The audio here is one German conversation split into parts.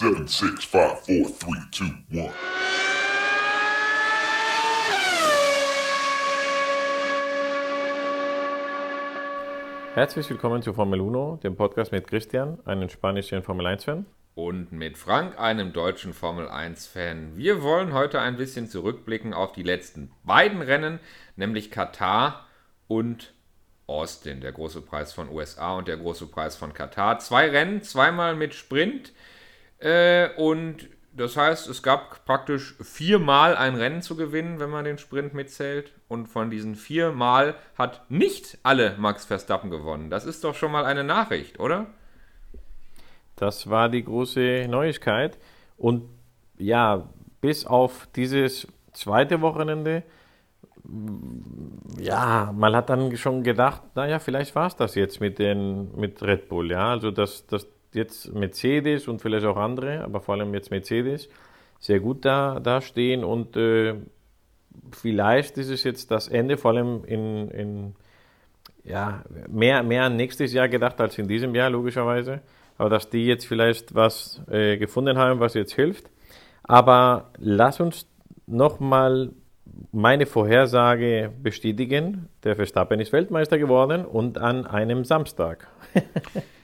Seven, six, five, four, three, two, one. Herzlich willkommen zu Formel 1, dem Podcast mit Christian, einem spanischen Formel 1-Fan. Und mit Frank, einem deutschen Formel 1-Fan. Wir wollen heute ein bisschen zurückblicken auf die letzten beiden Rennen, nämlich Katar und Austin, der große Preis von USA und der große Preis von Katar. Zwei Rennen, zweimal mit Sprint. Äh, und das heißt, es gab praktisch viermal ein Rennen zu gewinnen, wenn man den Sprint mitzählt. Und von diesen viermal hat nicht alle Max Verstappen gewonnen. Das ist doch schon mal eine Nachricht, oder? Das war die große Neuigkeit. Und ja, bis auf dieses zweite Wochenende, ja, man hat dann schon gedacht, naja, vielleicht war es das jetzt mit, den, mit Red Bull. Ja, also dass, dass jetzt Mercedes und vielleicht auch andere, aber vor allem jetzt Mercedes, sehr gut da, da stehen und äh, vielleicht ist es jetzt das Ende, vor allem in, in ja, mehr, mehr nächstes Jahr gedacht als in diesem Jahr, logischerweise. Aber dass die jetzt vielleicht was äh, gefunden haben, was jetzt hilft. Aber lass uns nochmal meine Vorhersage bestätigen. Der Verstappen ist Weltmeister geworden und an einem Samstag.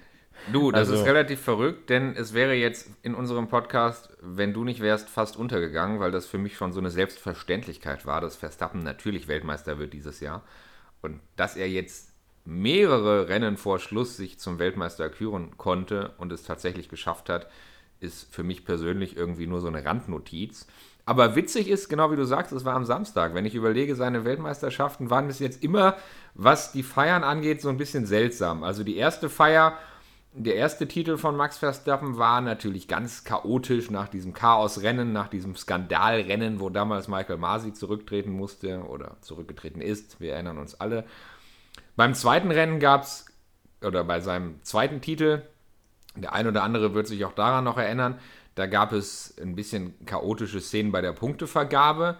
Du, das Also- ist relativ verrückt, denn es wäre jetzt in unserem Podcast, wenn du nicht wärst, fast untergegangen, weil das für mich schon so eine Selbstverständlichkeit war, dass Verstappen natürlich Weltmeister wird dieses Jahr. Und dass er jetzt mehrere Rennen vor Schluss sich zum Weltmeister küren konnte und es tatsächlich geschafft hat, ist für mich persönlich irgendwie nur so eine Randnotiz. Aber witzig ist, genau wie du sagst, es war am Samstag. Wenn ich überlege, seine Weltmeisterschaften waren bis jetzt immer, was die Feiern angeht, so ein bisschen seltsam. Also die erste Feier, der erste Titel von Max Verstappen war natürlich ganz chaotisch nach diesem Chaosrennen, nach diesem Skandalrennen, wo damals Michael Masi zurücktreten musste oder zurückgetreten ist. Wir erinnern uns alle. Beim zweiten Rennen gab es, oder bei seinem zweiten Titel, der ein oder andere wird sich auch daran noch erinnern, da gab es ein bisschen chaotische Szenen bei der Punktevergabe.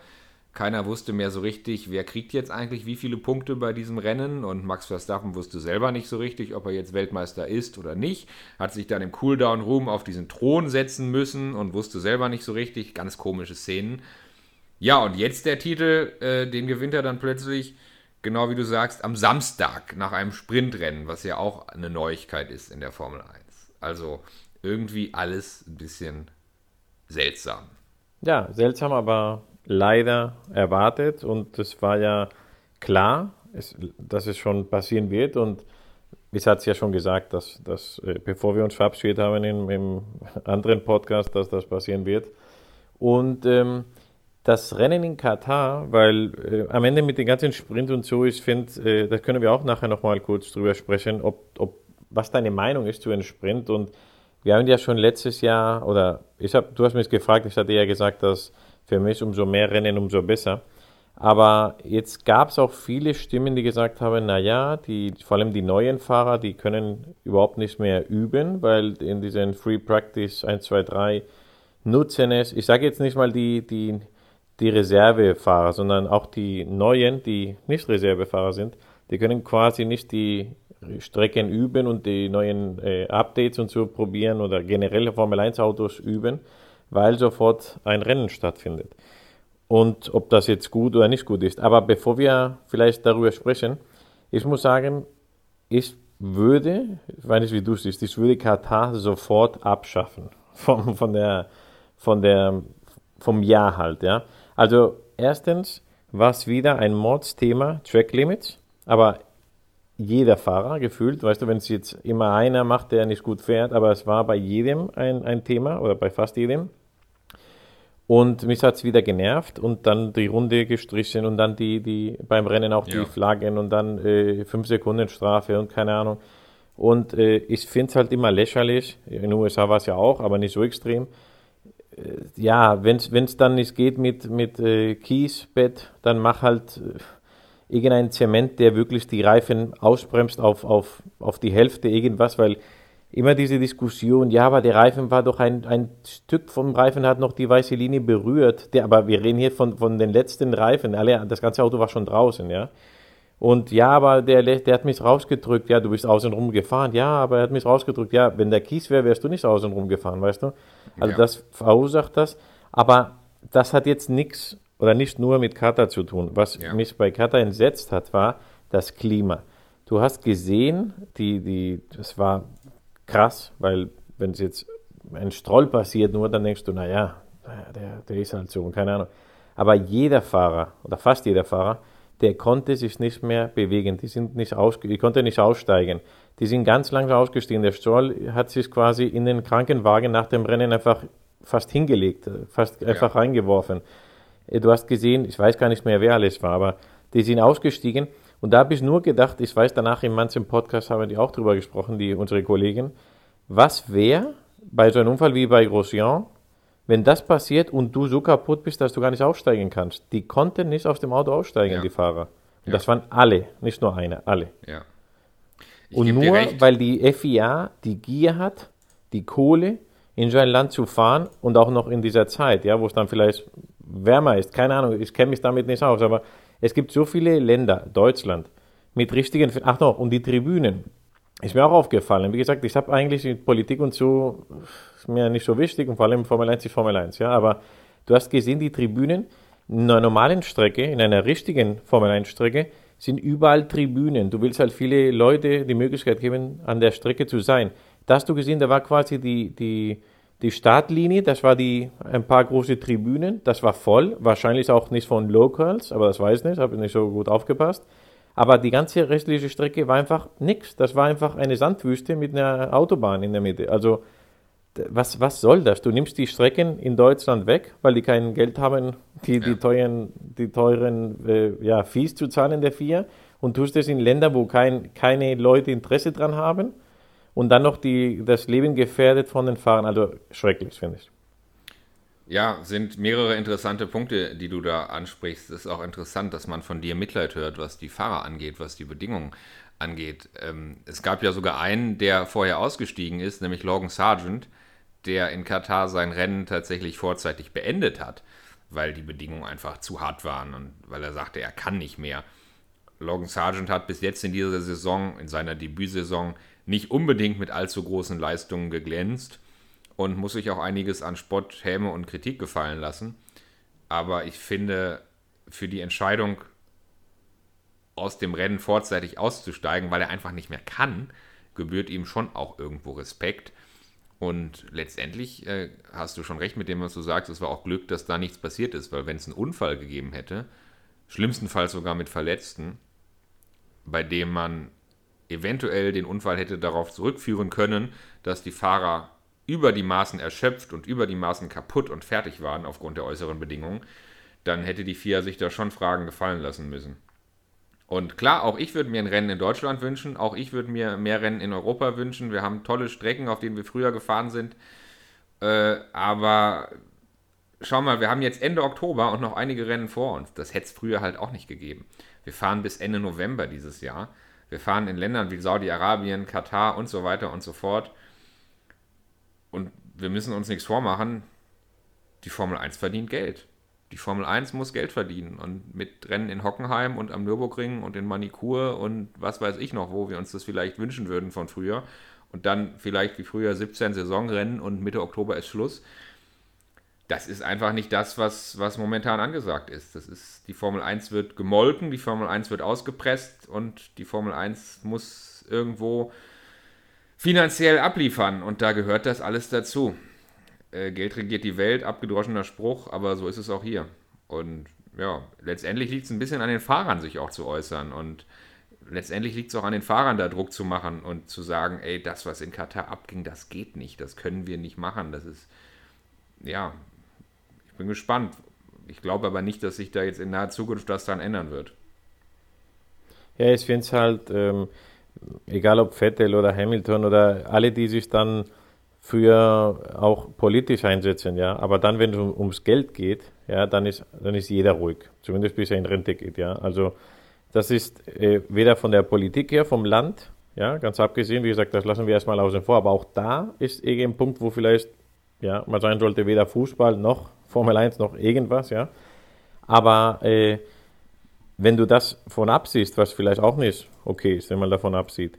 Keiner wusste mehr so richtig, wer kriegt jetzt eigentlich wie viele Punkte bei diesem Rennen. Und Max Verstappen wusste selber nicht so richtig, ob er jetzt Weltmeister ist oder nicht. Hat sich dann im Cooldown-Room auf diesen Thron setzen müssen und wusste selber nicht so richtig. Ganz komische Szenen. Ja, und jetzt der Titel, äh, den gewinnt er dann plötzlich, genau wie du sagst, am Samstag nach einem Sprintrennen, was ja auch eine Neuigkeit ist in der Formel 1. Also irgendwie alles ein bisschen seltsam. Ja, seltsam, aber leider erwartet und es war ja klar, es, dass es schon passieren wird und es hat es ja schon gesagt, dass, dass äh, bevor wir uns verabschiedet haben im, im anderen Podcast, dass das passieren wird. Und ähm, das Rennen in Katar, weil äh, am Ende mit dem ganzen Sprint und so, ich finde, äh, da können wir auch nachher nochmal kurz drüber sprechen, ob, ob, was deine Meinung ist zu einem Sprint. Und wir haben ja schon letztes Jahr, oder ich hab, du hast mich gefragt, ich hatte ja gesagt, dass für mich umso mehr Rennen, umso besser. Aber jetzt gab es auch viele Stimmen, die gesagt haben, naja, die, vor allem die neuen Fahrer, die können überhaupt nicht mehr üben, weil in diesen Free Practice 1, 2, 3 nutzen es, ich sage jetzt nicht mal die, die, die Reservefahrer, sondern auch die neuen, die nicht Reservefahrer sind, die können quasi nicht die Strecken üben und die neuen äh, Updates und so probieren oder generell Formel 1 Autos üben, weil sofort ein Rennen stattfindet. Und ob das jetzt gut oder nicht gut ist. Aber bevor wir vielleicht darüber sprechen, ich muss sagen, ich würde, ich weiß nicht, wie du siehst, ich würde Katar sofort abschaffen. Von, von der, von der, vom Jahr halt, ja. Also, erstens war es wieder ein Mordsthema, Track Limits, aber jeder Fahrer gefühlt, weißt du, wenn es jetzt immer einer macht, der nicht gut fährt, aber es war bei jedem ein, ein Thema oder bei fast jedem. Und mich hat es wieder genervt und dann die Runde gestrichen und dann die, die beim Rennen auch die Ja. Flaggen und dann äh, 5 Sekunden Strafe und keine Ahnung. Und äh, ich finde es halt immer lächerlich. In den USA war es ja auch, aber nicht so extrem. Äh, ja, wenn es dann nicht geht mit, mit äh, Kiesbett, dann mach halt äh, irgendein Zement, der wirklich die Reifen ausbremst auf, auf, auf die Hälfte, irgendwas, weil immer diese Diskussion, ja, aber der Reifen war doch ein, ein Stück vom Reifen hat noch die weiße Linie berührt. Der, aber wir reden hier von, von den letzten Reifen. Alle, das ganze Auto war schon draußen, ja. Und ja, aber der, der hat mich rausgedrückt. Ja, du bist außenrum gefahren. Ja, aber er hat mich rausgedrückt. Ja, wenn der Kies wäre, wärst du nicht außenrum gefahren, weißt du? Also Ja. das verursacht das. Aber das hat jetzt nichts oder nicht nur mit Katar zu tun. Was Ja. mich bei Katar entsetzt hat, war das Klima. Du hast gesehen, die, die, das war krass, weil wenn es jetzt ein Stroll passiert, nur dann denkst du, naja, der, der ist halt so, keine Ahnung. Aber jeder Fahrer oder fast jeder Fahrer, der konnte sich nicht mehr bewegen. Die sind nicht aus, die konnte nicht aussteigen. Die sind ganz langsam ausgestiegen. Der Stroll hat sich quasi in den Krankenwagen nach dem Rennen einfach fast hingelegt, fast einfach reingeworfen. Äh, Du hast gesehen, ich weiß gar nicht mehr, wer alles war, aber die sind ausgestiegen. Und da habe ich nur gedacht, ich weiß, danach in manchen Podcast haben die auch drüber gesprochen, die, unsere Kollegen, was wäre bei so einem Unfall wie bei Grosjean, wenn das passiert und du so kaputt bist, dass du gar nicht aussteigen kannst. Die konnten nicht aus dem Auto aussteigen, Ja. die Fahrer. Und Ja. das waren alle, nicht nur einer, alle. Ja. Und nur weil die FIA die Gier hat, die Kohle in so ein Land zu fahren und auch noch in dieser Zeit, ja, wo es dann vielleicht wärmer ist. Keine Ahnung, ich kenne mich damit nicht aus, aber es gibt so viele Länder, Deutschland, mit richtigen, ach noch, und die Tribünen. Ist mir auch aufgefallen. Wie gesagt, ich habe eigentlich mit Politik und so, ist mir nicht so wichtig und vor allem Formel 1 ist Formel 1, ja, aber du hast gesehen, die Tribünen in einer normalen Strecke, in einer richtigen Formel 1 Strecke, sind überall Tribünen. Du willst halt viele Leute die Möglichkeit geben, an der Strecke zu sein. Da hast du gesehen, da war quasi die, die, die Startlinie, das war die, ein paar große Tribünen, das war voll, wahrscheinlich auch nicht von Locals, aber das weiß ich nicht, habe nicht so gut aufgepasst. Aber die ganze restliche Strecke war einfach nichts. Das war einfach eine Sandwüste mit einer Autobahn in der Mitte. Also was, was soll das? Du nimmst die Strecken in Deutschland weg, weil die kein Geld haben, die, die teuren, die teuren äh, ja, Fees zu zahlen der FIA und tust es in Länder, wo kein, keine Leute Interesse dran haben und dann noch die, das Leben gefährdet von den Fahrern. Also schrecklich, finde ich. Ja, sind mehrere interessante Punkte, die du da ansprichst. Es ist auch interessant, dass man von dir Mitleid hört, was die Fahrer angeht, was die Bedingungen angeht. Ähm, es gab ja sogar einen, der vorher ausgestiegen ist, nämlich Logan Sargent, der in Katar sein Rennen tatsächlich vorzeitig beendet hat, weil die Bedingungen einfach zu hart waren und weil er sagte, er kann nicht mehr. Logan Sargent hat bis jetzt in dieser Saison, in seiner Debütsaison, nicht unbedingt mit allzu großen Leistungen geglänzt und muss sich auch einiges an Spott, Häme und Kritik gefallen lassen. Aber ich finde, für die Entscheidung, aus dem Rennen vorzeitig auszusteigen, weil er einfach nicht mehr kann, gebührt ihm schon auch irgendwo Respekt. Und letztendlich äh, hast du schon recht mit dem, was du sagst. Es war auch Glück, dass da nichts passiert ist, weil wenn es einen Unfall gegeben hätte, schlimmstenfalls sogar mit Verletzten, bei dem man eventuell den Unfall hätte darauf zurückführen können, dass die Fahrer über die Maßen erschöpft und über die Maßen kaputt und fertig waren aufgrund der äußeren Bedingungen, dann hätte die FIA sich da schon Fragen gefallen lassen müssen. Und klar, auch ich würde mir ein Rennen in Deutschland wünschen, auch ich würde mir mehr Rennen in Europa wünschen. Wir haben tolle Strecken, auf denen wir früher gefahren sind. Äh, aber schau mal, wir haben jetzt Ende Oktober und noch einige Rennen vor uns. Das hätte es früher halt auch nicht gegeben. Wir fahren bis Ende November dieses Jahr. Wir fahren in Ländern wie Saudi-Arabien, Katar und so weiter und so fort. Und wir müssen uns nichts vormachen. Die Formel 1 verdient Geld. Die Formel 1 muss Geld verdienen. Und mit Rennen in Hockenheim und am Nürburgring und in Manikur und was weiß ich noch, wo wir uns das vielleicht wünschen würden von früher. Und dann vielleicht wie früher 17 Saisonrennen und Mitte Oktober ist Schluss. Das ist einfach nicht das, was, was momentan angesagt ist. Das ist, die Formel 1 wird gemolken, die Formel 1 wird ausgepresst und die Formel 1 muss irgendwo finanziell abliefern. Und da gehört das alles dazu äh, Geld regiert die Welt, abgedroschener Spruch, aber so ist es auch hier. Und ja, letztendlich liegt es ein bisschen an den Fahrern, sich auch zu äußern. Und letztendlich liegt es auch an den Fahrern, da Druck zu machen und zu sagen, ey, das, was in Katar abging, das geht nicht, das können wir nicht machen. Das ist, ja, bin gespannt. Ich glaube aber nicht, dass sich da jetzt in naher Zukunft das dran ändern wird. Ja, ich finde es halt, ähm, egal ob Vettel oder Hamilton oder alle, die sich dann für auch politisch einsetzen, ja, aber dann, wenn es um, ums Geld geht, ja, dann ist, dann ist jeder ruhig, zumindest bis er in Rente geht, ja. Also das ist äh, weder von der Politik her, vom Land, ja, ganz abgesehen, wie gesagt, das lassen wir erstmal außen vor, aber auch da ist irgendwie ein Punkt, wo vielleicht, ja, man sein sollte, weder Fußball noch Formel 1 noch irgendwas, ja. Aber äh, wenn du das von absiehst, was vielleicht auch nicht okay ist, wenn man davon absieht,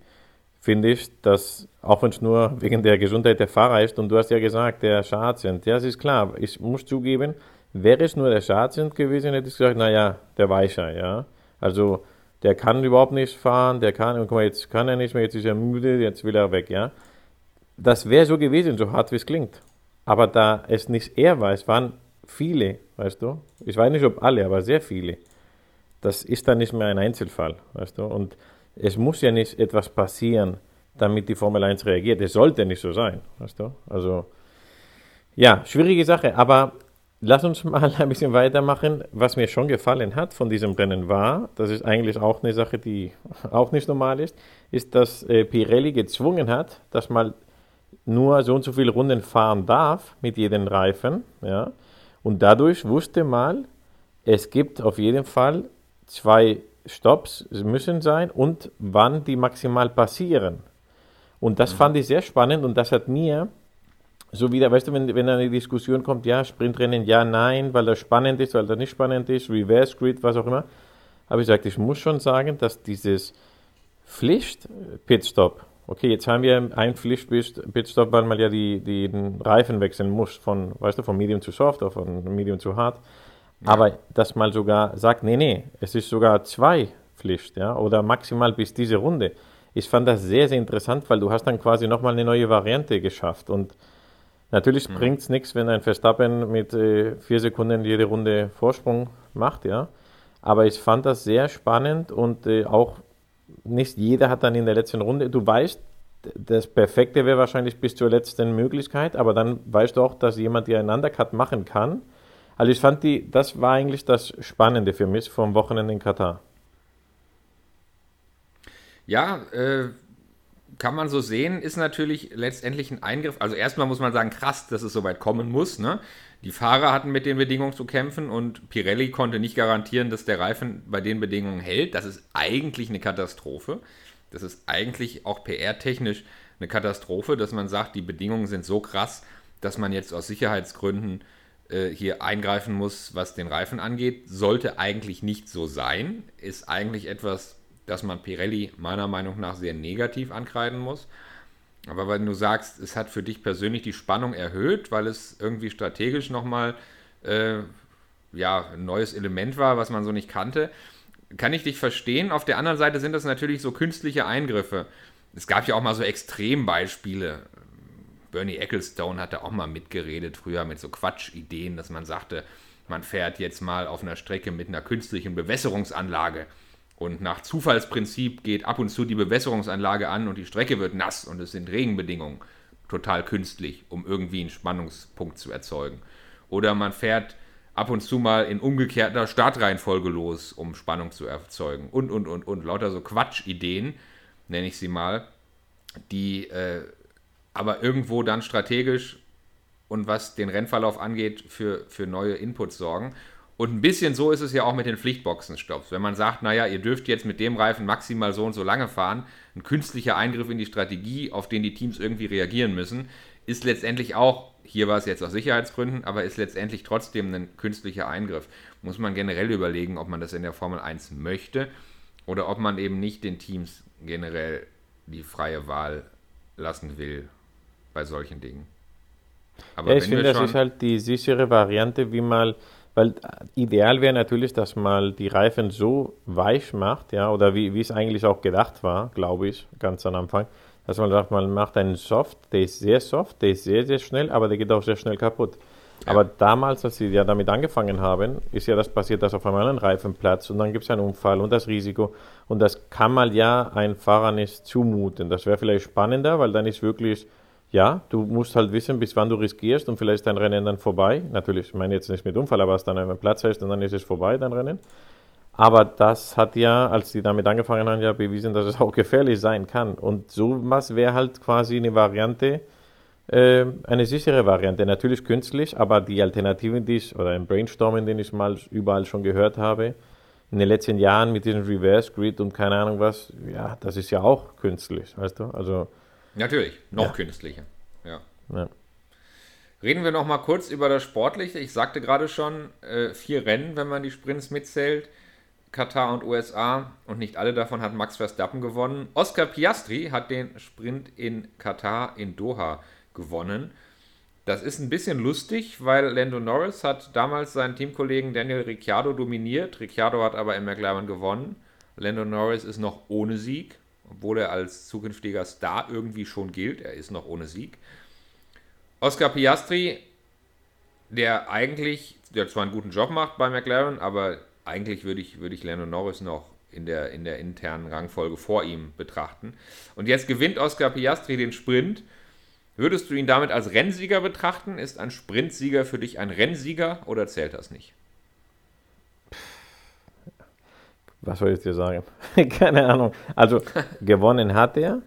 finde ich, dass auch wenn es nur wegen der Gesundheit der Fahrer ist, und du hast ja gesagt, der Schadsen, ja, das ist klar, ich muss zugeben, wäre es nur der Schadsen gewesen, hätte ich gesagt, naja, der Weicher, ja. Also, der kann überhaupt nicht fahren, der kann, und guck mal, jetzt kann er nicht mehr, jetzt ist er müde, jetzt will er weg, ja. Das wäre so gewesen, so hart wie es klingt. Aber da es nicht er war, es waren viele, weißt du. Ich weiß nicht, ob alle, aber sehr viele. Das ist dann nicht mehr ein Einzelfall, weißt du. Und es muss ja nicht etwas passieren, damit die Formel 1 reagiert. Es sollte nicht so sein, weißt du. Also, ja, schwierige Sache. Aber lass uns mal ein bisschen weitermachen. Was mir schon gefallen hat von diesem Rennen war, das ist eigentlich auch eine Sache, die auch nicht normal ist, ist, dass äh, Pirelli gezwungen hat, dass man nur so und so viele Runden fahren darf mit jedem Reifen. Ja? Und dadurch wusste mal, es gibt auf jeden Fall zwei Stops müssen sein und wann die maximal passieren. Und das mhm. fand ich sehr spannend und das hat mir so wieder, weißt du, wenn, wenn eine Diskussion kommt, ja, Sprintrennen, ja, nein, weil das spannend ist, weil das nicht spannend ist, Reverse Grid, was auch immer, habe ich gesagt, ich muss schon sagen, dass dieses Pflicht-Pitstop, okay, jetzt haben wir ein Pflicht-Pitstop, weil man ja die, die, den Reifen wechseln muss, von, weißt du, von Medium zu Soft oder von Medium zu Hard. Ja. Aber dass man sogar sagt, nee, nee, es ist sogar zwei Pflicht, ja, oder maximal bis diese Runde. Ich fand das sehr, sehr interessant, weil du hast dann quasi nochmal eine neue Variante geschafft und Natürlich mhm. bringt es nichts, wenn ein Verstappen mit äh, vier Sekunden jede Runde Vorsprung macht, ja. Aber ich fand das sehr spannend und äh, auch nicht jeder hat dann in der letzten Runde, du weißt, das Perfekte wäre wahrscheinlich bis zur letzten Möglichkeit, aber dann weißt du auch, dass jemand dir einen Undercut machen kann. Also ich fand die, das war eigentlich das Spannende für mich vom Wochenende in Katar. Ja, äh, kann man so sehen, ist natürlich letztendlich ein Eingriff. Also erstmal muss man sagen, krass, dass es so weit kommen muss. Ne? Die Fahrer hatten mit den Bedingungen zu kämpfen und Pirelli konnte nicht garantieren, dass der Reifen bei den Bedingungen hält. Das ist eigentlich eine Katastrophe. Das ist eigentlich auch PR-technisch eine Katastrophe, dass man sagt, die Bedingungen sind so krass, dass man jetzt aus Sicherheitsgründen äh, hier eingreifen muss, was den Reifen angeht. Sollte eigentlich nicht so sein. Ist eigentlich etwas dass man Pirelli meiner Meinung nach sehr negativ ankreiden muss. Aber wenn du sagst, es hat für dich persönlich die Spannung erhöht, weil es irgendwie strategisch nochmal äh, ja, ein neues Element war, was man so nicht kannte, kann ich dich verstehen. Auf der anderen Seite sind das natürlich so künstliche Eingriffe. Es gab ja auch mal so Extrembeispiele. Bernie Ecclestone hatte auch mal mitgeredet früher mit so Quatschideen, dass man sagte, man fährt jetzt mal auf einer Strecke mit einer künstlichen Bewässerungsanlage und nach Zufallsprinzip geht ab und zu die Bewässerungsanlage an und die Strecke wird nass und es sind Regenbedingungen. Total künstlich, um irgendwie einen Spannungspunkt zu erzeugen. Oder man fährt ab und zu mal in umgekehrter Startreihenfolge los, um Spannung zu erzeugen. Und, und, und, und. Lauter so Quatschideen, nenne ich sie mal, die äh, aber irgendwo dann strategisch und was den Rennverlauf angeht, für, für neue Inputs sorgen. Und ein bisschen so ist es ja auch mit den Pflichtboxenstopps. Wenn man sagt, naja, ihr dürft jetzt mit dem Reifen maximal so und so lange fahren, ein künstlicher Eingriff in die Strategie, auf den die Teams irgendwie reagieren müssen, ist letztendlich auch, hier war es jetzt aus Sicherheitsgründen, aber ist letztendlich trotzdem ein künstlicher Eingriff. Muss man generell überlegen, ob man das in der Formel 1 möchte oder ob man eben nicht den Teams generell die freie Wahl lassen will bei solchen Dingen. Aber ja, ich finde, das ist halt die sichere Variante, wie mal weil ideal wäre natürlich, dass man die Reifen so weich macht, ja, oder wie, wie es eigentlich auch gedacht war, glaube ich, ganz am Anfang, dass man sagt, man macht einen Soft, der ist sehr soft, der ist sehr, sehr schnell, aber der geht auch sehr schnell kaputt. Ja. Aber damals, als sie ja damit angefangen haben, ist ja das passiert, dass auf einmal ein Reifen platzt und dann gibt es einen Unfall und das Risiko. Und das kann man ja einem Fahrer nicht zumuten. Das wäre vielleicht spannender, weil dann ist wirklich ja, du musst halt wissen, bis wann du riskierst und vielleicht dein Rennen dann vorbei. Natürlich, ich meine jetzt nicht mit Unfall, aber es dann einen Platz hast und dann ist es vorbei, dein Rennen. Aber das hat ja, als die damit angefangen haben, ja bewiesen, dass es auch gefährlich sein kann. Und sowas wäre halt quasi eine Variante, äh, eine sichere Variante. Natürlich künstlich, aber die Alternativen, die ich, oder ein Brainstorming, den ich mal überall schon gehört habe, in den letzten Jahren mit diesem Reverse Grid und keine Ahnung was, ja, das ist ja auch künstlich, weißt du? Also Natürlich, noch ja. künstlicher. Ja. ja. Reden wir noch mal kurz über das Sportliche. Ich sagte gerade schon, äh, vier Rennen, wenn man die Sprints mitzählt. Katar und USA und nicht alle davon hat Max Verstappen gewonnen. Oscar Piastri hat den Sprint in Katar in Doha gewonnen. Das ist ein bisschen lustig, weil Lando Norris hat damals seinen Teamkollegen Daniel Ricciardo dominiert. Ricciardo hat aber in McLaren gewonnen. Lando Norris ist noch ohne Sieg, obwohl er als zukünftiger Star irgendwie schon gilt. Er ist noch ohne Sieg. Oscar Piastri, der eigentlich, der zwar einen guten Job macht bei McLaren, aber eigentlich würde ich, würde ich Lando Norris noch in der, in der internen Rangfolge vor ihm betrachten. Und jetzt gewinnt Oscar Piastri den Sprint Würdest du ihn damit als Rennsieger betrachten? Ist ein Sprintsieger für dich ein Rennsieger oder zählt das nicht? Was soll ich dir sagen? Keine Ahnung. Also gewonnen hat er,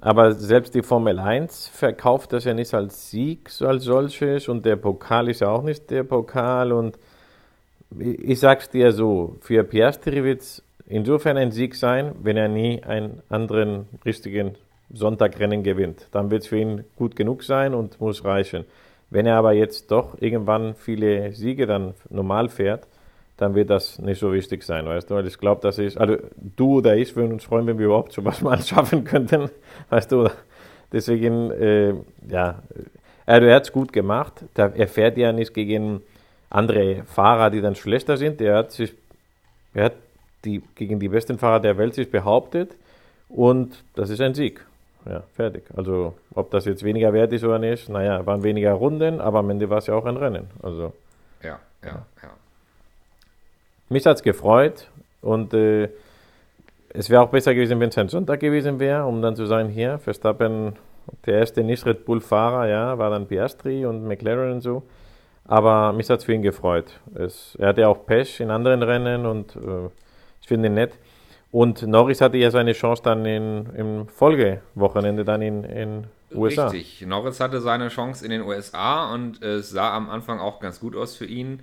aber selbst die Formel 1 verkauft das ja nicht als Sieg so als solches und der Pokal ist ja auch nicht der Pokal und ich sag's dir so, für Piastri wird es insofern ein Sieg sein, wenn er nie einen anderen richtigen Sonntagrennen gewinnt. Dann wird es für ihn gut genug sein und muss reichen. Wenn er aber jetzt doch irgendwann viele Siege dann normal fährt, dann wird das nicht so wichtig sein, weißt du? Weil ich glaube, das ist, also du oder ich würden uns freuen, wenn wir überhaupt sowas mal schaffen könnten, weißt du? Deswegen, äh, ja, also er hat es gut gemacht. Er fährt ja nicht gegen andere Fahrer, die dann schlechter sind. Er hat sich, er hat die, gegen die besten Fahrer der Welt sich behauptet und das ist ein Sieg ja, fertig. Also ob das jetzt weniger wert ist oder nicht, naja, waren weniger Runden, aber am Ende war es ja auch ein Rennen. Also, ja, ja, ja. Mich hat es gefreut und äh, es wäre auch besser gewesen, wenn es ein Sonntag gewesen wäre, um dann zu sagen, hier, Verstappen, der erste Nicht-Red Bull-Fahrer, ja, war dann Piastri und McLaren und so. Aber mich hat es für ihn gefreut. Es, er hatte auch Pech in anderen Rennen und äh, ich finde ihn nett. Und Norris hatte ja seine Chance dann in, im Folgewochenende dann in, in USA. Richtig, Norris hatte seine Chance in den USA und es sah am Anfang auch ganz gut aus für ihn.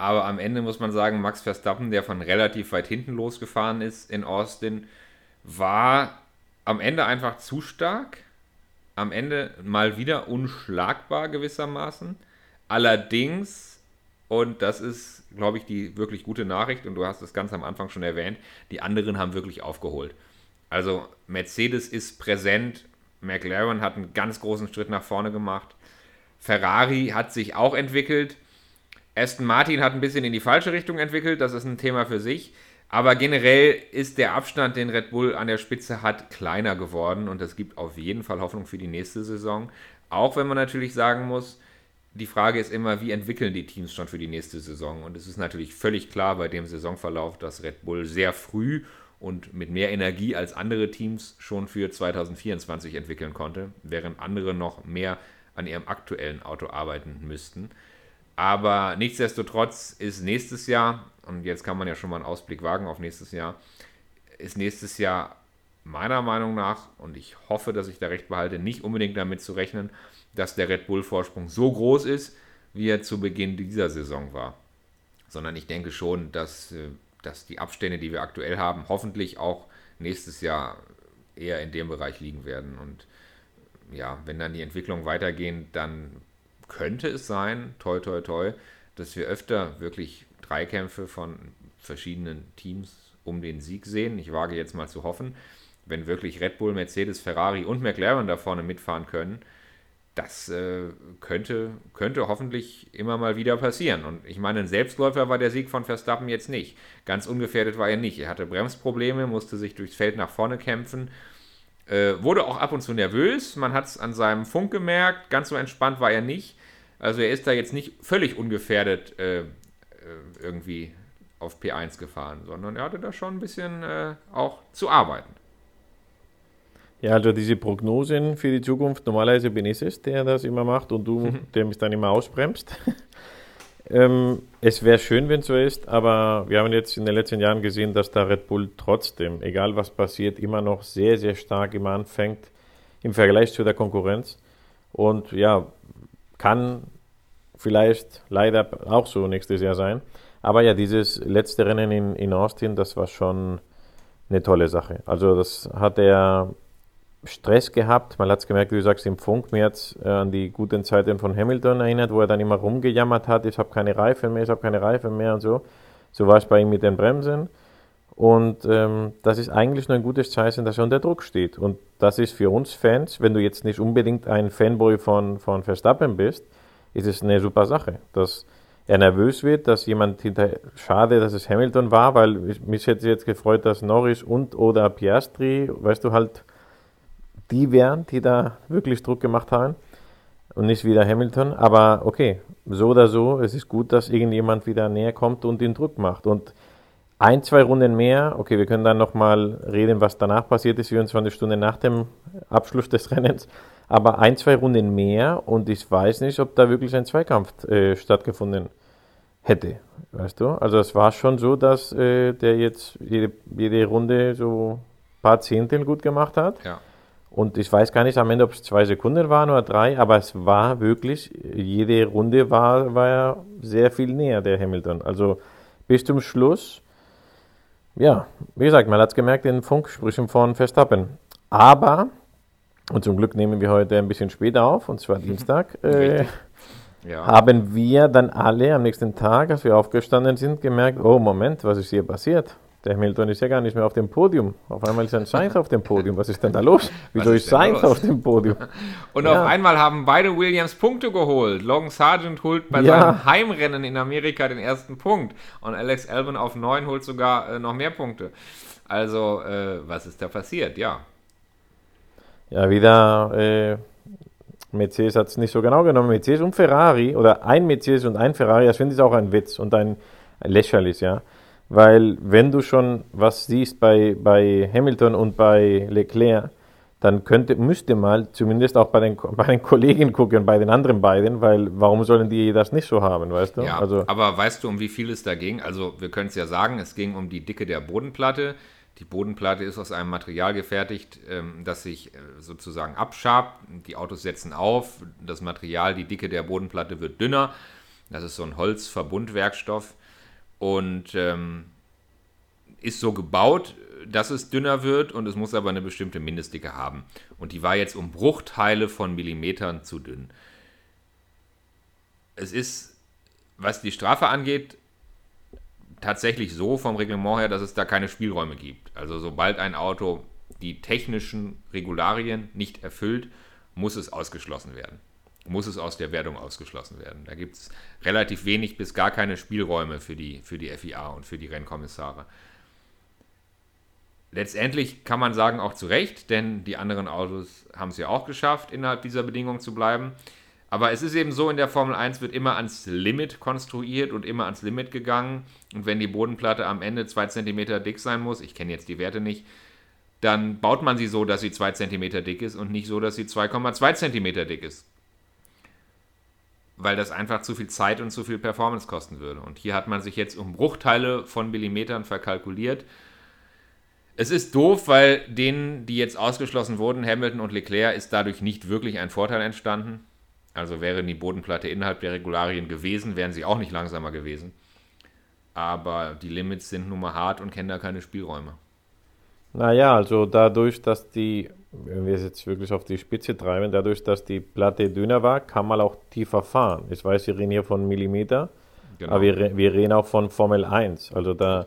Aber am Ende muss man sagen, Max Verstappen, der von relativ weit hinten losgefahren ist in Austin, war am Ende einfach zu stark. Am Ende mal wieder unschlagbar gewissermaßen. Allerdings und das ist, glaube ich, die wirklich gute Nachricht. Und du hast es ganz am Anfang schon erwähnt. Die anderen haben wirklich aufgeholt. Also Mercedes ist präsent. McLaren hat einen ganz großen Schritt nach vorne gemacht. Ferrari hat sich auch entwickelt. Aston Martin hat ein bisschen in die falsche Richtung entwickelt. Das ist ein Thema für sich. Aber generell ist der Abstand, den Red Bull an der Spitze hat, kleiner geworden. Und das gibt auf jeden Fall Hoffnung für die nächste Saison. Auch wenn man natürlich sagen muss, die Frage ist immer, wie entwickeln die Teams schon für die nächste Saison? Und es ist natürlich völlig klar bei dem Saisonverlauf, dass Red Bull sehr früh und mit mehr Energie als andere Teams schon für 2024 entwickeln konnte, während andere noch mehr an ihrem aktuellen Auto arbeiten müssten. Aber nichtsdestotrotz ist nächstes Jahr, und jetzt kann man ja schon mal einen Ausblick wagen auf nächstes Jahr, ist nächstes Jahr meiner Meinung nach, und ich hoffe, dass ich da recht behalte, nicht unbedingt damit zu rechnen, dass der Red Bull-Vorsprung so groß ist, wie er zu Beginn dieser Saison war. Sondern ich denke schon, dass, äh, dass die Abstände, die wir aktuell haben, hoffentlich auch nächstes Jahr eher in dem Bereich liegen werden. Und ja, wenn dann die Entwicklungen weitergehen, dann könnte es sein, toi toi toi, dass wir öfter wirklich Dreikämpfe von verschiedenen Teams um den Sieg sehen. Ich wage jetzt mal zu hoffen, wenn wirklich Red Bull, Mercedes, Ferrari und McLaren da vorne mitfahren können, das äh, könnte, könnte hoffentlich immer mal wieder passieren. Und ich meine, ein Selbstläufer war der Sieg von Verstappen jetzt nicht. Ganz ungefährdet war er nicht. Er hatte Bremsprobleme, musste sich durchs Feld nach vorne kämpfen, äh, wurde auch ab und zu nervös. Man hat es an seinem Funk gemerkt. Ganz so entspannt war er nicht. Also er ist da jetzt nicht völlig ungefährdet äh, äh irgendwie auf P1 gefahren, sondern er hatte da schon ein bisschen äh, auch zu arbeiten. Ja, also diese Prognosen für die Zukunft, normalerweise bin ich es, der das immer macht und du, mhm. der mich dann immer ausbremst. ähm, es wäre schön, wenn es so ist, aber wir haben jetzt in den letzten Jahren gesehen, dass der Red Bull trotzdem, egal was passiert, immer noch sehr, sehr stark immer anfängt im Vergleich zu der Konkurrenz. Und ja, kann vielleicht leider auch so nächstes Jahr sein. Aber ja, dieses letzte Rennen in, in Austin, das war schon eine tolle Sache. Also das hat er Stress gehabt. Man hat es gemerkt, wie du sagst, im Funk. Mir hat äh, an die guten Zeiten von Hamilton erinnert, wo er dann immer rumgejammert hat, ich habe keine Reifen mehr, ich habe keine Reifen mehr und so. So war es bei ihm mit den Bremsen. Und ähm, das ist eigentlich nur ein gutes Zeichen, dass er unter Druck steht. Und das ist für uns Fans, wenn du jetzt nicht unbedingt ein Fanboy von, von Verstappen bist, ist es eine super Sache, dass er nervös wird, dass jemand hinter. Schade, dass es Hamilton war, weil ich, mich hätte jetzt gefreut, dass Norris und oder Piastri, weißt du, halt die wären, die da wirklich Druck gemacht haben und nicht wieder Hamilton. Aber okay, so oder so, es ist gut, dass irgendjemand wieder näher kommt und den Druck macht. Und ein, zwei Runden mehr, okay, wir können dann nochmal reden, was danach passiert ist, 24 Stunden nach dem Abschluss des Rennens. Aber ein, zwei Runden mehr und ich weiß nicht, ob da wirklich ein Zweikampf äh, stattgefunden hätte. Weißt du? Also es war schon so, dass äh, der jetzt jede, jede Runde so ein paar Zehntel gut gemacht hat. Ja. Und ich weiß gar nicht am Ende, ob es zwei Sekunden waren oder drei, aber es war wirklich, jede Runde war, war er sehr viel näher, der Hamilton. Also bis zum Schluss, ja, wie gesagt, man hat es gemerkt in Funksprüchen von Verstappen. Aber, und zum Glück nehmen wir heute ein bisschen später auf, und zwar Dienstag, äh, Ja. haben wir dann alle am nächsten Tag, als wir aufgestanden sind, gemerkt, oh Moment, was ist hier passiert? Der Hamilton ist ja gar nicht mehr auf dem Podium. Auf einmal ist ein Sainz auf dem Podium. Was ist denn da los? Wieso ist ist Sainz los? auf dem Podium? Und Ja. auf einmal haben beide Williams Punkte geholt. Logan Sargent holt bei Ja. seinem Heimrennen in Amerika den ersten Punkt. Und Alex Albon auf 9 holt sogar äh, noch mehr Punkte. Also, äh, was ist da passiert? Ja. Ja, wieder äh, Mercedes hat es nicht so genau genommen. Mercedes und Ferrari oder ein Mercedes und ein Ferrari, das finde ich auch ein Witz und ein, ein lächerlich, ja. Weil wenn du schon was siehst bei, bei Hamilton und bei Leclerc, dann könnte, müsste mal zumindest auch bei den, bei den Kollegen gucken, bei den anderen beiden, weil warum sollen die das nicht so haben, weißt du? Ja, also, aber weißt du, um wie viel es da ging? Also, wir können es ja sagen, es ging um die Dicke der Bodenplatte. Die Bodenplatte ist aus einem Material gefertigt, ähm, das sich äh, sozusagen abschabt. Die Autos setzen auf, das Material, die Dicke der Bodenplatte wird dünner. Das ist so ein Holzverbundwerkstoff und ähm, ist so gebaut, dass es dünner wird und es muss aber eine bestimmte Mindestdicke haben. Und die war jetzt um Bruchteile von Millimetern zu dünn. Es ist, was die Strafe angeht, tatsächlich so vom Reglement her, dass es da keine Spielräume gibt. Also sobald ein Auto die technischen Regularien nicht erfüllt, muss es ausgeschlossen werden. Muss es aus der Wertung ausgeschlossen werden. Da gibt es relativ wenig bis gar keine Spielräume für die, für die FIA und für die Rennkommissare. Letztendlich kann man sagen, auch zu Recht, denn die anderen Autos haben es ja auch geschafft, innerhalb dieser Bedingungen zu bleiben. Aber es ist eben so, in der Formel 1 wird immer ans Limit konstruiert und immer ans Limit gegangen. Und wenn die Bodenplatte am Ende 2 cm dick sein muss, ich kenne jetzt die Werte nicht, dann baut man sie so, dass sie 2 cm dick ist und nicht so, dass sie 2,2 cm dick ist. Weil das einfach zu viel Zeit und zu viel Performance kosten würde. Und hier hat man sich jetzt um Bruchteile von Millimetern verkalkuliert. Es ist doof, weil denen, die jetzt ausgeschlossen wurden, Hamilton und Leclerc, ist dadurch nicht wirklich ein Vorteil entstanden. Also wäre die Bodenplatte innerhalb der Regularien gewesen, wären sie auch nicht langsamer gewesen. Aber die Limits sind nun mal hart und kennen da keine Spielräume. Naja, also dadurch, dass die, wenn wir es jetzt wirklich auf die Spitze treiben, dadurch, dass die Platte dünner war, kann man auch tiefer fahren. Ich weiß, wir reden hier von Millimeter, Genau. aber wir, wir reden auch von Formel 1. Also da,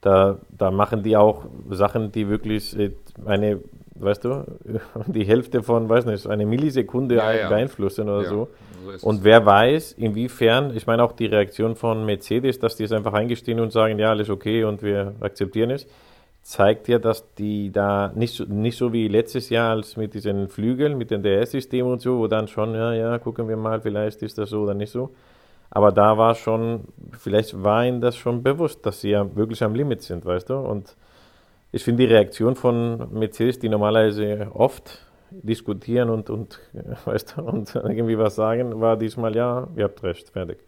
da, da machen die auch Sachen, die wirklich äh, eine, weißt du, die Hälfte von, weiß nicht, eine Millisekunde Ja, ja. beeinflussen oder Ja, so. Und wer weiß, inwiefern, ich meine auch die Reaktion von Mercedes, dass die es einfach eingestehen und sagen, ja, alles okay und wir akzeptieren es, zeigt ja, dass die da nicht so, nicht so wie letztes Jahr als mit diesen Flügeln, mit dem DS-System und so, wo dann schon, ja, ja, gucken wir mal, vielleicht ist das so oder nicht so. Aber da war schon, vielleicht war ihnen das schon bewusst, dass sie ja wirklich am Limit sind, weißt du? Und ich finde die Reaktion von Mercedes, die normalerweise oft diskutieren und, und, weißt du, und irgendwie was sagen, war diesmal, ja, ihr habt recht, fertig.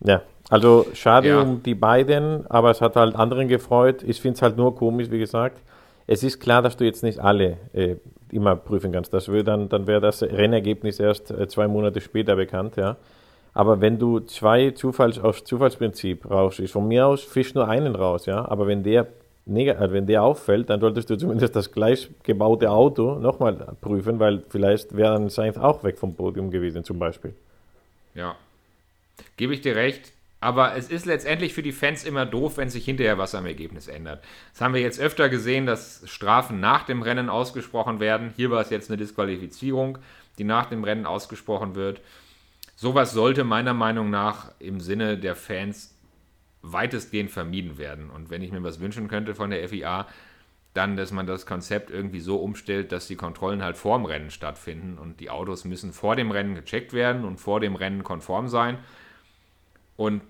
Ja, also schade Ja. um die beiden, aber es hat halt anderen gefreut. Ich finde es halt nur komisch, wie gesagt. Es ist klar, dass du jetzt nicht alle äh, immer prüfen kannst. Das wär dann, dann wäre das Rennergebnis erst äh, zwei Monate später bekannt, ja. Aber wenn du zwei Zufalls aus Zufallsprinzip rausschießt, von mir aus fisch nur einen raus, ja. Aber wenn der, äh, wenn der auffällt, dann solltest du zumindest das gleich gebaute Auto nochmal prüfen, weil vielleicht wäre dann Sainz auch weg vom Podium gewesen, zum Beispiel. Ja. Gebe ich dir recht. Aber es ist letztendlich für die Fans immer doof, wenn sich hinterher was am Ergebnis ändert. Das haben wir jetzt öfter gesehen, dass Strafen nach dem Rennen ausgesprochen werden. Hier war es jetzt eine Disqualifizierung, die nach dem Rennen ausgesprochen wird. Sowas sollte meiner Meinung nach im Sinne der Fans weitestgehend vermieden werden. Und wenn ich mir was wünschen könnte von der FIA, dann, dass man das Konzept irgendwie so umstellt, dass die Kontrollen halt vorm Rennen stattfinden und die Autos müssen vor dem Rennen gecheckt werden und vor dem Rennen konform sein. Und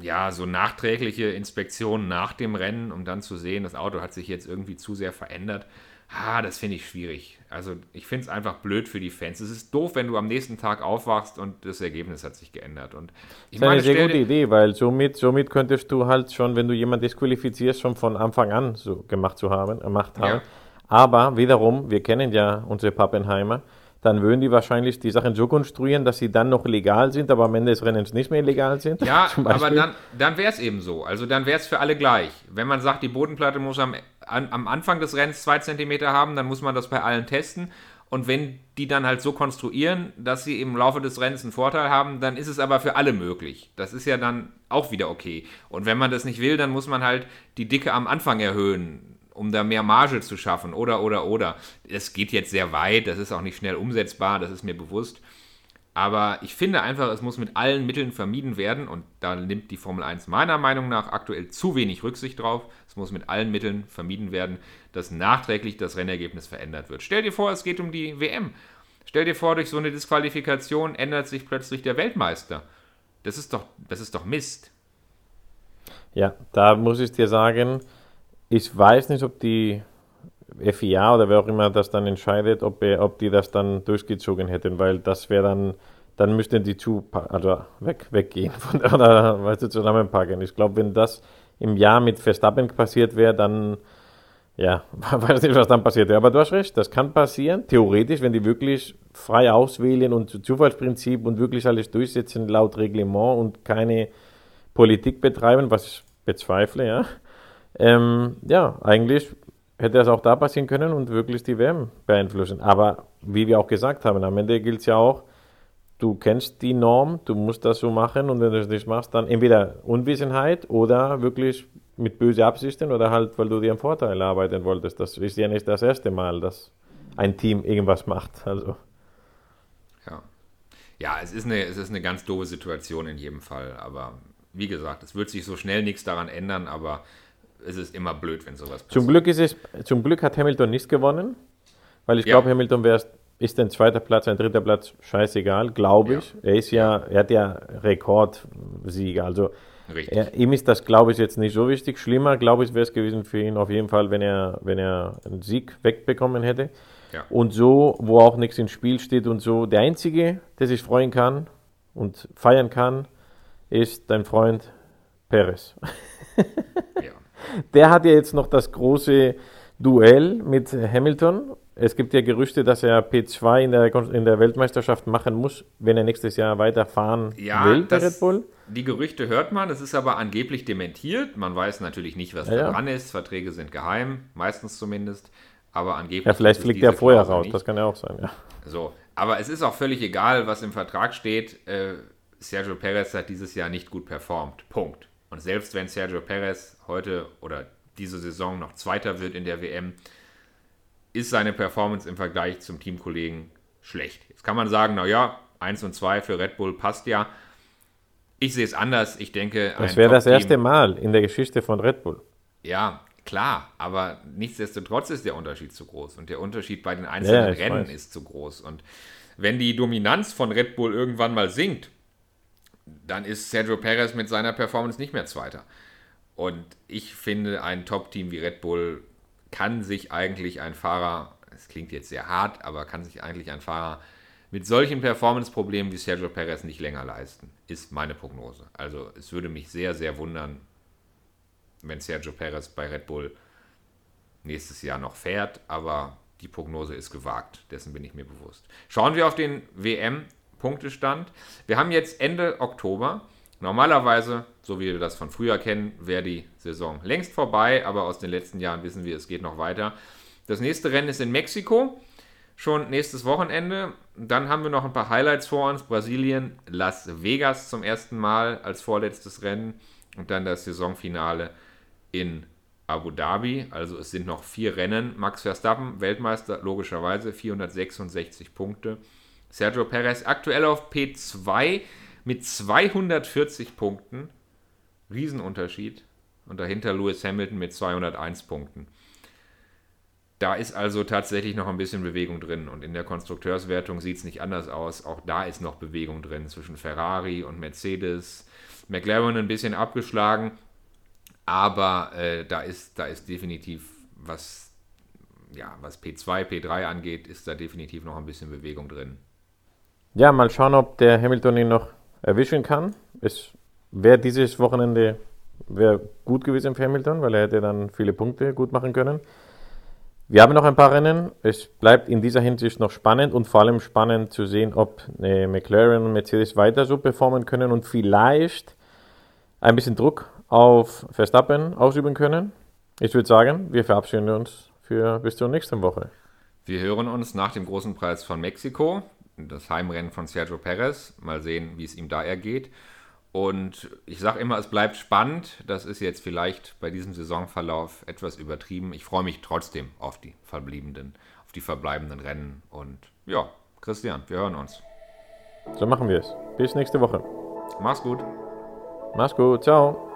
ja, so nachträgliche Inspektionen nach dem Rennen, um dann zu sehen, das Auto hat sich jetzt irgendwie zu sehr verändert. Ah, das finde ich schwierig. Also ich finde es einfach blöd für die Fans. Es ist doof, wenn du am nächsten Tag aufwachst und das Ergebnis hat sich geändert. Und ich das ist meine, eine sehr gute Idee, weil somit, somit könntest du halt schon, wenn du jemanden disqualifizierst, schon von Anfang an so gemacht zu haben, gemacht haben. Ja. Aber wiederum, wir kennen ja unsere Pappenheimer, dann würden die wahrscheinlich die Sachen so konstruieren, dass sie dann noch legal sind, aber am Ende des Rennens nicht mehr legal sind. Ja, aber dann, dann wäre es eben so. Also dann wäre es für alle gleich. Wenn man sagt, die Bodenplatte muss am, an, am Anfang des Rennens zwei Zentimeter haben, dann muss man das bei allen testen. Und wenn die dann halt so konstruieren, dass sie im Laufe des Rennens einen Vorteil haben, dann ist es aber für alle möglich. Das ist ja dann auch wieder okay. Und wenn man das nicht will, dann muss man halt die Dicke am Anfang erhöhen um da mehr Marge zu schaffen oder, oder, oder. Es geht jetzt sehr weit, das ist auch nicht schnell umsetzbar, das ist mir bewusst. Aber ich finde einfach, es muss mit allen Mitteln vermieden werden und da nimmt die Formel 1 meiner Meinung nach aktuell zu wenig Rücksicht drauf. Es muss mit allen Mitteln vermieden werden, dass nachträglich das Rennergebnis verändert wird. Stell dir vor, es geht um die WM. Stell dir vor, durch so eine Disqualifikation ändert sich plötzlich der Weltmeister. Das ist doch, das ist doch Mist. Ja, da muss ich dir sagen, ich weiß nicht, ob die FIA oder wer auch immer das dann entscheidet, ob, ob die das dann durchgezogen hätten, weil das wäre dann, dann müssten die zu, also weg, weggehen von, oder weißt du, zusammenpacken. Ich glaube, wenn das im Jahr mit Verstappen passiert wäre, dann, ja, weiß nicht, was dann passiert wäre. Aber du hast recht, das kann passieren, theoretisch, wenn die wirklich frei auswählen und Zufallsprinzip und wirklich alles durchsetzen laut Reglement und keine Politik betreiben, was ich bezweifle, ja ähm, ja, eigentlich hätte das auch da passieren können und wirklich die WM beeinflussen. Aber wie wir auch gesagt haben, am Ende gilt es ja auch, du kennst die Norm, du musst das so machen und wenn du das nicht machst, dann entweder Unwissenheit oder wirklich mit böse Absichten oder halt, weil du dir einen Vorteil arbeiten wolltest. Das ist ja nicht das erste Mal, dass ein Team irgendwas macht. Also. Ja. Ja, es ist, eine, es ist eine ganz doofe Situation in jedem Fall. Aber wie gesagt, es wird sich so schnell nichts daran ändern, aber es ist immer blöd, wenn sowas passiert. Zum Glück, ist es, zum Glück hat Hamilton nicht gewonnen, weil ich ja. glaube, Hamilton wäre ist ein zweiter Platz, ein dritter Platz, scheißegal, glaube ich. Ja. Er ist ja, er hat ja Rekordsieger, also er, ihm ist das, glaube ich, jetzt nicht so wichtig. Schlimmer, glaube ich, wäre es gewesen für ihn auf jeden Fall, wenn er, wenn er einen Sieg wegbekommen hätte. Ja. Und so, wo auch nichts im Spiel steht und so, der Einzige, der sich freuen kann und feiern kann, ist dein Freund Perez. ja. Der hat ja jetzt noch das große Duell mit Hamilton. Es gibt ja Gerüchte, dass er P2 in der, in der Weltmeisterschaft machen muss, wenn er nächstes Jahr weiterfahren ja, will, der Red Bull. Die Gerüchte hört man, es ist aber angeblich dementiert. Man weiß natürlich nicht, was ja, da dran ist. Verträge sind geheim, meistens zumindest. Aber angeblich. Ja, vielleicht fliegt er vorher raus, nicht. das kann ja auch sein, ja. So, aber es ist auch völlig egal, was im Vertrag steht. Äh, Sergio Perez hat dieses Jahr nicht gut performt. Punkt. Und selbst wenn Sergio Perez heute oder diese Saison noch Zweiter wird in der WM, ist seine Performance im Vergleich zum Teamkollegen schlecht. Jetzt kann man sagen, naja, 1 und 2 für Red Bull passt ja. Ich sehe es anders. Ich denke, das wäre das erste Mal in der Geschichte von Red Bull. Ja, klar, aber nichtsdestotrotz ist der Unterschied zu groß und der Unterschied bei den einzelnen ja, Rennen weiß. ist zu groß. Und wenn die Dominanz von Red Bull irgendwann mal sinkt, dann ist Sergio Perez mit seiner Performance nicht mehr Zweiter. Und ich finde, ein Top-Team wie Red Bull kann sich eigentlich ein Fahrer, es klingt jetzt sehr hart, aber kann sich eigentlich ein Fahrer mit solchen Performance-Problemen wie Sergio Perez nicht länger leisten, ist meine Prognose. Also es würde mich sehr, sehr wundern, wenn Sergio Perez bei Red Bull nächstes Jahr noch fährt, aber die Prognose ist gewagt, dessen bin ich mir bewusst. Schauen wir auf den WM Punktestand. Wir haben jetzt Ende Oktober. Normalerweise, so wie wir das von früher kennen, wäre die Saison längst vorbei, aber aus den letzten Jahren wissen wir, es geht noch weiter. Das nächste Rennen ist in Mexiko. schon nächstes Wochenende. Dann haben wir noch ein paar Highlights vor uns. Brasilien, Las Vegas zum ersten Mal als vorletztes Rennen und dann das Saisonfinale in Abu Dhabi. Also es sind noch vier Rennen. Max Verstappen, Weltmeister, logischerweise 466 Punkte. Sergio Perez aktuell auf P2 mit 240 Punkten. Riesenunterschied. Und dahinter Lewis Hamilton mit 201 Punkten. Da ist also tatsächlich noch ein bisschen Bewegung drin. Und in der Konstrukteurswertung sieht es nicht anders aus. Auch da ist noch Bewegung drin zwischen Ferrari und Mercedes. McLaren ein bisschen abgeschlagen. Aber äh, da, ist, da ist definitiv, was, ja, was P2, P3 angeht, ist da definitiv noch ein bisschen Bewegung drin. Ja, mal schauen, ob der Hamilton ihn noch erwischen kann. Es wäre dieses Wochenende wär gut gewesen für Hamilton, weil er hätte dann viele Punkte gut machen können. Wir haben noch ein paar Rennen. Es bleibt in dieser Hinsicht noch spannend und vor allem spannend zu sehen, ob äh, McLaren und Mercedes weiter so performen können und vielleicht ein bisschen Druck auf Verstappen ausüben können. Ich würde sagen, wir verabschieden uns für bis zur nächsten Woche. Wir hören uns nach dem großen Preis von Mexiko, das Heimrennen von Sergio Perez. Mal sehen, wie es ihm da ergeht. Und ich sage immer, es bleibt spannend. Das ist jetzt vielleicht bei diesem Saisonverlauf etwas übertrieben. Ich freue mich trotzdem auf die verbliebenen, auf die verbleibenden Rennen. Und ja, Christian, wir hören uns. So machen wir es. Bis nächste Woche. Mach's gut. Mach's gut. Ciao.